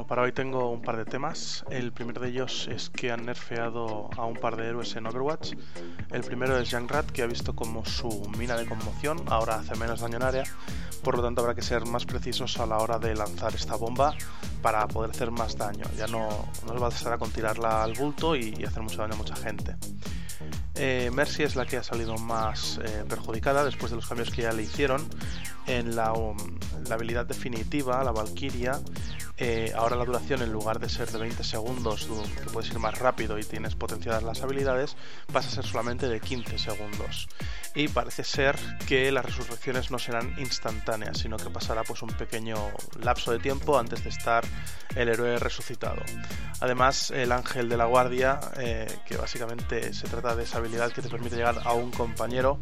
para hoy tengo un par de temas. El primero de ellos es que han nerfeado a un par de héroes en Overwatch. El primero es Rat, que ha visto como su mina de conmoción ahora hace menos daño en área, por lo tanto habrá que ser más precisos a la hora de lanzar esta bomba para poder hacer más daño. Ya no, no va a bastará con tirarla al bulto y hacer mucho daño a mucha gente. Eh, Mercy es la que ha salido más eh, perjudicada después de los cambios que ya le hicieron en la, um, la habilidad definitiva, la Valkyria, eh, ahora la duración en lugar de ser de 20 segundos, que puedes ir más rápido y tienes potenciadas las habilidades, pasa a ser solamente de 15 segundos. Y parece ser que las resurrecciones no serán instantáneas, sino que pasará pues un pequeño lapso de tiempo antes de estar el héroe resucitado. Además, el ángel de la guardia, eh, que básicamente se trata de esa habilidad que te permite llegar a un compañero,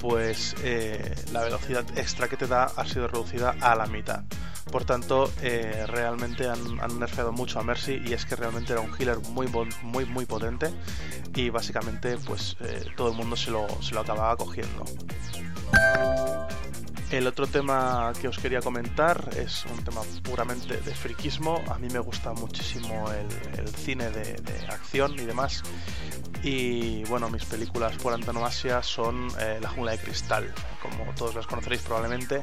pues eh, la velocidad extra que te da ha sido reducida a la mitad. Por tanto, eh, realmente han, han, nerfeado mucho a Mercy y es que realmente era un healer muy, muy, muy potente y básicamente pues eh, todo el mundo se lo, se lo acababa cogiendo. El otro tema que os quería comentar es un tema puramente de friquismo. A mí me gusta muchísimo el, el cine de, acción y demás. Y bueno, mis películas por antonomasia son eh, La jungla de cristal, como todos las conoceréis probablemente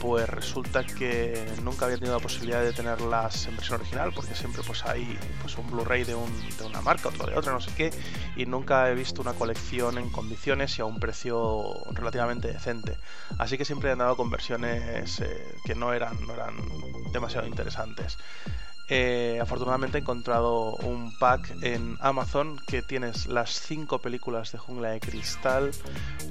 pues resulta que nunca había tenido la posibilidad de tenerlas en versión original porque siempre pues hay pues un Blu-ray de, un, de, una marca, otro de otra, no sé qué, y nunca he visto una colección en condiciones y a un precio relativamente decente. Así que siempre he andado con versiones eh, que no eran, no eran demasiado interesantes. Eh, afortunadamente he encontrado un pack en Amazon que tienes las 5 películas de Jungla de Cristal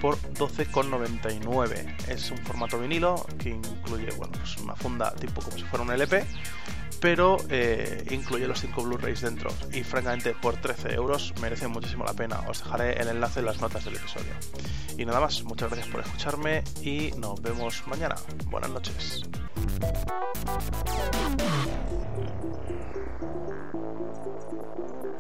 por 12,99. Es un formato vinilo que incluye bueno, pues una funda tipo como si fuera un LP, pero eh, incluye los 5 Blu-rays dentro. Y francamente, por 13 euros merece muchísimo la pena. Os dejaré el enlace en las notas del episodio. Y nada más, muchas gracias por escucharme y nos vemos mañana. Buenas noches. Thank you.